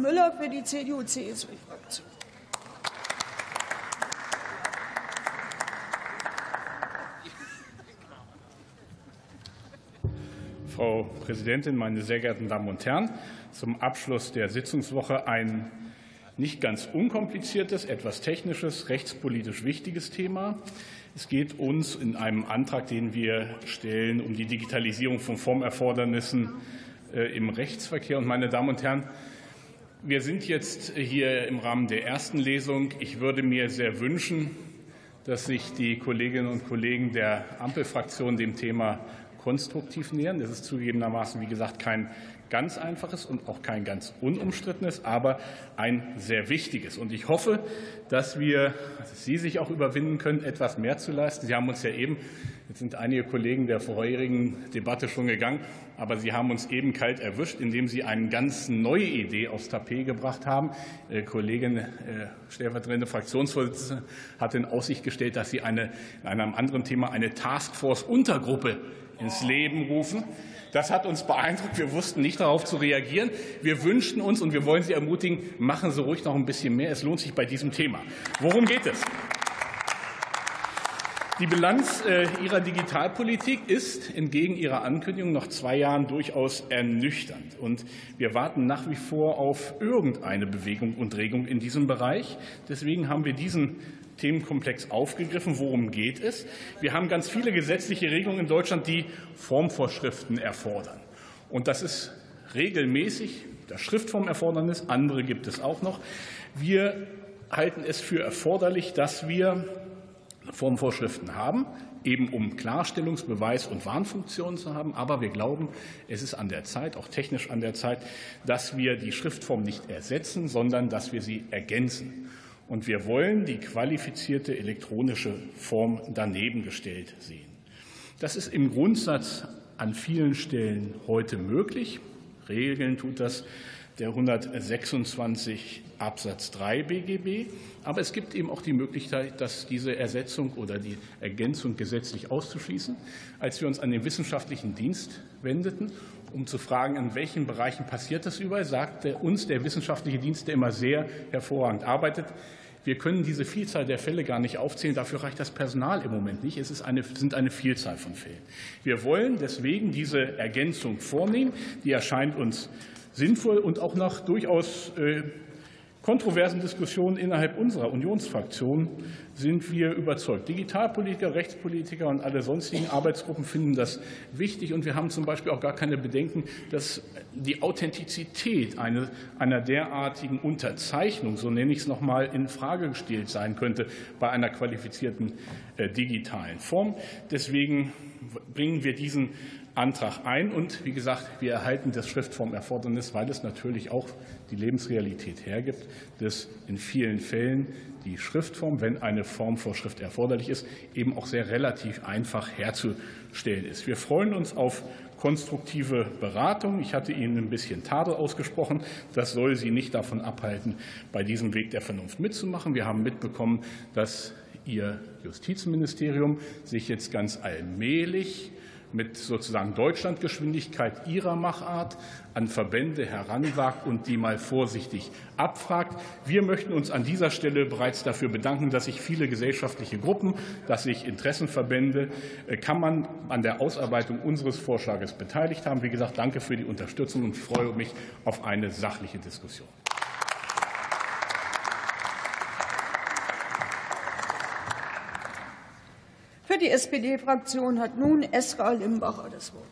Müller für die CDU-CSU-Fraktion. Frau Präsidentin, meine sehr geehrten Damen und Herren! Zum Abschluss der Sitzungswoche ein nicht ganz unkompliziertes, etwas technisches, rechtspolitisch wichtiges Thema. Es geht uns in einem Antrag, den wir stellen, um die Digitalisierung von Formerfordernissen äh, im Rechtsverkehr. Und meine Damen und Herren, wir sind jetzt hier im Rahmen der ersten Lesung. Ich würde mir sehr wünschen, dass sich die Kolleginnen und Kollegen der Ampelfraktion dem Thema konstruktiv nähern. Das ist zugegebenermaßen, wie gesagt, kein ganz einfaches und auch kein ganz unumstrittenes, aber ein sehr wichtiges. Und ich hoffe, dass wir, dass Sie sich auch überwinden können, etwas mehr zu leisten. Sie haben uns ja eben, jetzt sind einige Kollegen der vorherigen Debatte schon gegangen, aber Sie haben uns eben kalt erwischt, indem Sie eine ganz neue Idee aufs Tapet gebracht haben. Ihre Kollegin, äh, stellvertretende Fraktionsvorsitzende, hat in Aussicht gestellt, dass Sie eine, in einem anderen Thema eine Taskforce-Untergruppe ins Leben rufen. Das hat uns beeindruckt. Wir wussten nicht darauf zu reagieren. Wir wünschen uns und wir wollen Sie ermutigen, machen Sie ruhig noch ein bisschen mehr. Es lohnt sich bei diesem Thema. Worum geht es? Die Bilanz äh, Ihrer Digitalpolitik ist entgegen Ihrer Ankündigung nach zwei Jahren durchaus ernüchternd. Und wir warten nach wie vor auf irgendeine Bewegung und Regung in diesem Bereich. Deswegen haben wir diesen Themenkomplex aufgegriffen. Worum geht es? Wir haben ganz viele gesetzliche Regelungen in Deutschland, die Formvorschriften erfordern. Und das ist regelmäßig das Schriftformerfordernis. Andere gibt es auch noch. Wir halten es für erforderlich, dass wir Formvorschriften haben, eben um Klarstellungs-, Beweis- und Warnfunktionen zu haben. Aber wir glauben, es ist an der Zeit, auch technisch an der Zeit, dass wir die Schriftform nicht ersetzen, sondern dass wir sie ergänzen. Und wir wollen die qualifizierte elektronische Form daneben gestellt sehen. Das ist im Grundsatz an vielen Stellen heute möglich. Regeln tut das der 126 Absatz 3 BGB. Aber es gibt eben auch die Möglichkeit, dass diese Ersetzung oder die Ergänzung gesetzlich auszuschließen. Als wir uns an den wissenschaftlichen Dienst wendeten, um zu fragen, in welchen Bereichen passiert das überall, sagte uns der wissenschaftliche Dienst, der immer sehr hervorragend arbeitet, wir können diese Vielzahl der Fälle gar nicht aufzählen. Dafür reicht das Personal im Moment nicht. Es eine, sind eine Vielzahl von Fällen. Wir wollen deswegen diese Ergänzung vornehmen. Die erscheint uns sinnvoll und auch nach durchaus äh, kontroversen Diskussionen innerhalb unserer Unionsfraktion sind wir überzeugt. Digitalpolitiker, Rechtspolitiker und alle sonstigen Arbeitsgruppen finden das wichtig. Und wir haben zum Beispiel auch gar keine Bedenken, dass die Authentizität einer derartigen Unterzeichnung, so nenne ich es noch mal, in Frage gestellt sein könnte bei einer qualifizierten äh, digitalen Form. Deswegen bringen wir diesen Antrag ein. Und wie gesagt, wir erhalten das Schriftformerfordernis, weil es natürlich auch die Lebensrealität hergibt, dass in vielen Fällen die Schriftform, wenn eine Formvorschrift erforderlich ist, eben auch sehr relativ einfach herzustellen ist. Wir freuen uns auf konstruktive Beratung. Ich hatte Ihnen ein bisschen Tadel ausgesprochen. Das soll Sie nicht davon abhalten, bei diesem Weg der Vernunft mitzumachen. Wir haben mitbekommen, dass Ihr Justizministerium sich jetzt ganz allmählich mit sozusagen Deutschlandgeschwindigkeit ihrer Machart an Verbände heranwagt und die mal vorsichtig abfragt. Wir möchten uns an dieser Stelle bereits dafür bedanken, dass sich viele gesellschaftliche Gruppen, dass sich Interessenverbände, äh, kann man an der Ausarbeitung unseres Vorschlages beteiligt haben. Wie gesagt, danke für die Unterstützung und freue mich auf eine sachliche Diskussion. Für die SPD-Fraktion hat nun Esra Limbacher das Wort.